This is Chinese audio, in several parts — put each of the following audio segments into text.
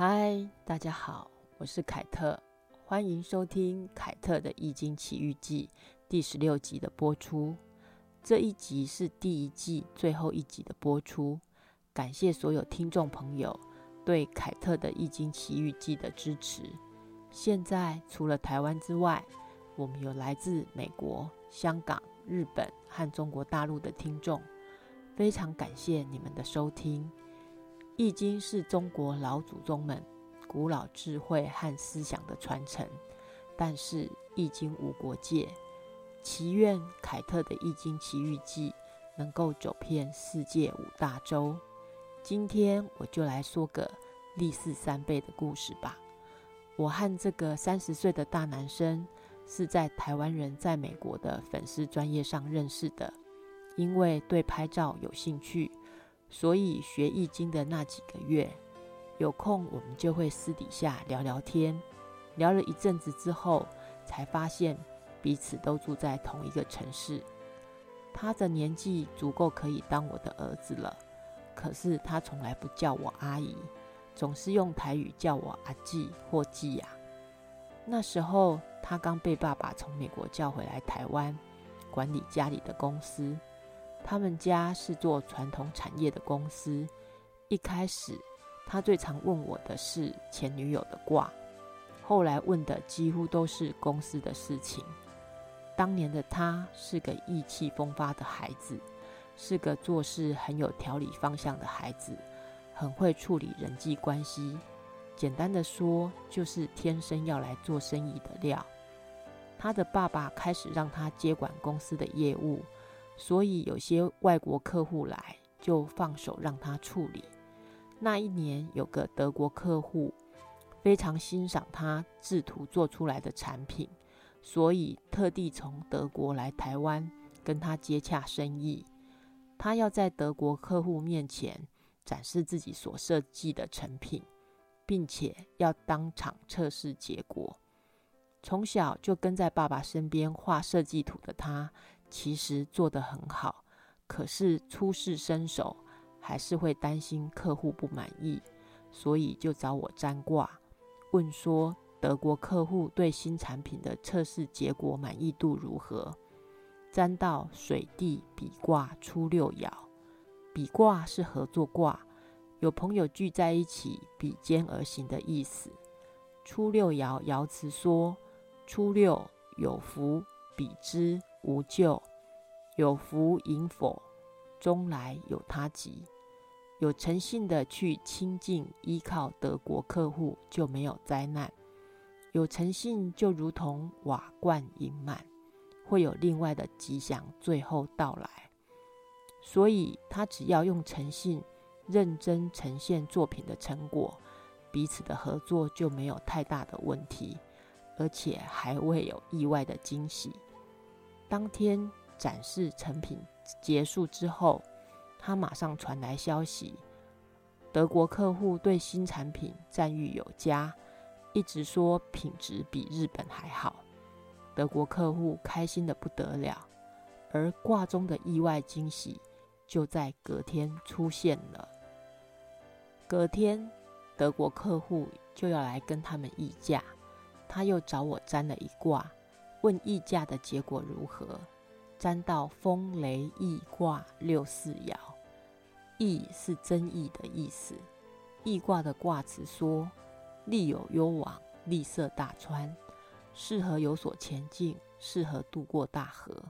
嗨，大家好，我是凯特，欢迎收听凯特的《易经奇遇记》第十六集的播出。这一集是第一季最后一集的播出，感谢所有听众朋友对凯特的《易经奇遇记》的支持。现在除了台湾之外，我们有来自美国、香港、日本和中国大陆的听众，非常感谢你们的收听。易经是中国老祖宗们古老智慧和思想的传承，但是易经无国界。祈愿凯特的《易经奇遇记》能够走遍世界五大洲。今天我就来说个历史三倍的故事吧。我和这个三十岁的大男生是在台湾人在美国的粉丝专业上认识的，因为对拍照有兴趣。所以学易经的那几个月，有空我们就会私底下聊聊天。聊了一阵子之后，才发现彼此都住在同一个城市。他的年纪足够可以当我的儿子了，可是他从来不叫我阿姨，总是用台语叫我阿季或季雅。那时候他刚被爸爸从美国叫回来台湾，管理家里的公司。他们家是做传统产业的公司。一开始，他最常问我的是前女友的卦，后来问的几乎都是公司的事情。当年的他是个意气风发的孩子，是个做事很有条理方向的孩子，很会处理人际关系。简单的说，就是天生要来做生意的料。他的爸爸开始让他接管公司的业务。所以有些外国客户来，就放手让他处理。那一年有个德国客户非常欣赏他制图做出来的产品，所以特地从德国来台湾跟他接洽生意。他要在德国客户面前展示自己所设计的成品，并且要当场测试结果。从小就跟在爸爸身边画设计图的他。其实做得很好，可是初试身手，还是会担心客户不满意，所以就找我占卦，问说德国客户对新产品的测试结果满意度如何？占到水地比卦初六爻，比卦是合作卦，有朋友聚在一起比肩而行的意思。初六爻爻辞说：初六有福，比之。无咎，有福迎否，终来有他吉。有诚信的去亲近依靠德国客户，就没有灾难。有诚信就如同瓦罐盈满，会有另外的吉祥最后到来。所以他只要用诚信认真呈现作品的成果，彼此的合作就没有太大的问题，而且还会有意外的惊喜。当天展示成品结束之后，他马上传来消息，德国客户对新产品赞誉有加，一直说品质比日本还好。德国客户开心的不得了，而卦中的意外惊喜就在隔天出现了。隔天，德国客户就要来跟他们议价，他又找我占了一卦。问议价的结果如何？占到风雷易卦六四爻，易是争议的意思。易卦的卦辞说：利有攸往，利涉大川，适合有所前进，适合渡过大河。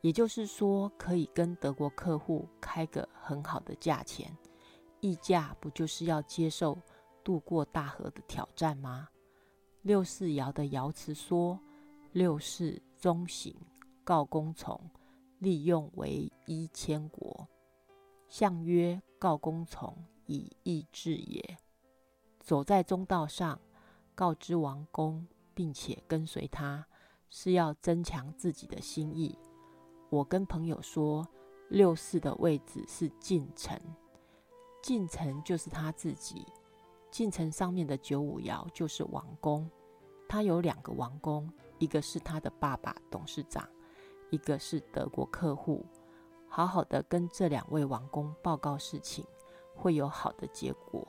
也就是说，可以跟德国客户开个很好的价钱。议价不就是要接受渡过大河的挑战吗？六四爻的爻辞说。六世中行，告公从，利用为一千国。相曰：告公从，以义治也。走在中道上，告知王公，并且跟随他，是要增强自己的心意。我跟朋友说，六世的位置是近臣，近臣就是他自己。近臣上面的九五爻就是王公，他有两个王公。一个是他的爸爸董事长，一个是德国客户。好好的跟这两位王公报告事情，会有好的结果。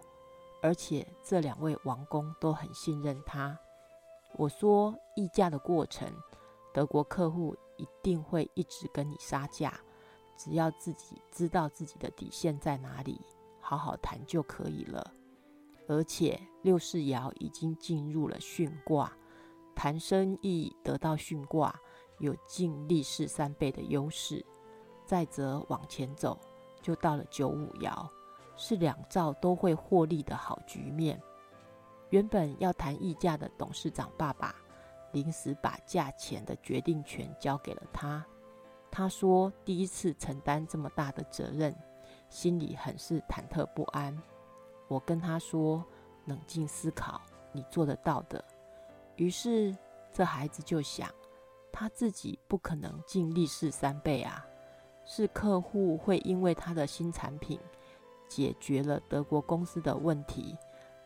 而且这两位王公都很信任他。我说议价的过程，德国客户一定会一直跟你杀价，只要自己知道自己的底线在哪里，好好谈就可以了。而且六世爻已经进入了巽卦，谈生意得到巽卦，有进利是三倍的优势。再则往前走，就到了九五爻，是两兆都会获利的好局面。原本要谈议价的董事长爸爸，临时把价钱的决定权交给了他。他说第一次承担这么大的责任，心里很是忐忑不安。我跟他说：“冷静思考，你做得到的。”于是这孩子就想，他自己不可能尽力是三倍啊。是客户会因为他的新产品解决了德国公司的问题，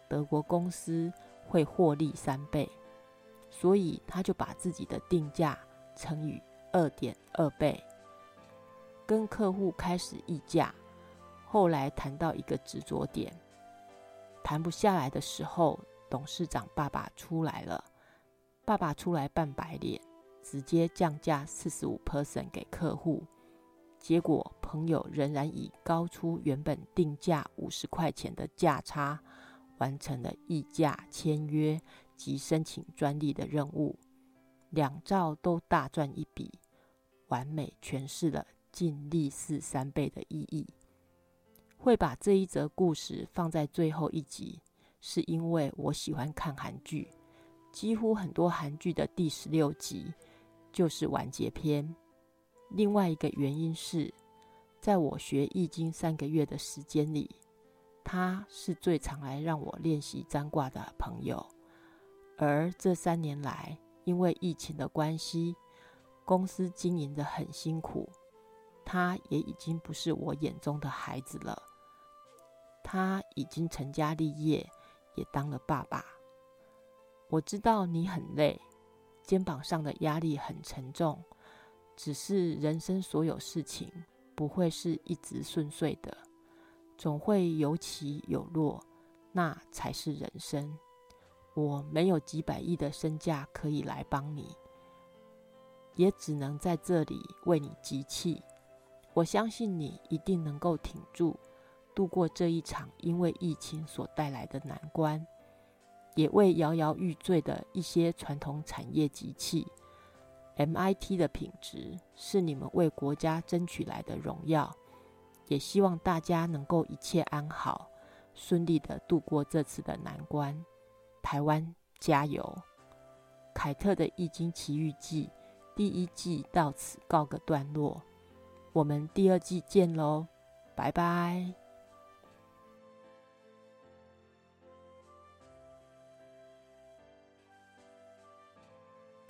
德国公司会获利三倍，所以他就把自己的定价乘以二点二倍，跟客户开始议价。后来谈到一个执着点，谈不下来的时候，董事长爸爸出来了，爸爸出来扮白脸，直接降价四十五 percent 给客户。结果，朋友仍然以高出原本定价五十块钱的价差，完成了议价、签约及申请专利的任务，两兆都大赚一笔，完美诠释了尽力是三倍的意义。会把这一则故事放在最后一集，是因为我喜欢看韩剧，几乎很多韩剧的第十六集就是完结篇。另外一个原因是，在我学易经三个月的时间里，他是最常来让我练习占卦的朋友。而这三年来，因为疫情的关系，公司经营的很辛苦，他也已经不是我眼中的孩子了。他已经成家立业，也当了爸爸。我知道你很累，肩膀上的压力很沉重。只是人生所有事情不会是一直顺遂的，总会有起有落，那才是人生。我没有几百亿的身价可以来帮你，也只能在这里为你集气。我相信你一定能够挺住，度过这一场因为疫情所带来的难关，也为摇摇欲坠的一些传统产业集气。MIT 的品质是你们为国家争取来的荣耀，也希望大家能够一切安好，顺利的度过这次的难关。台湾加油！凯特的《易经奇遇记》第一季到此告个段落，我们第二季见喽，拜拜。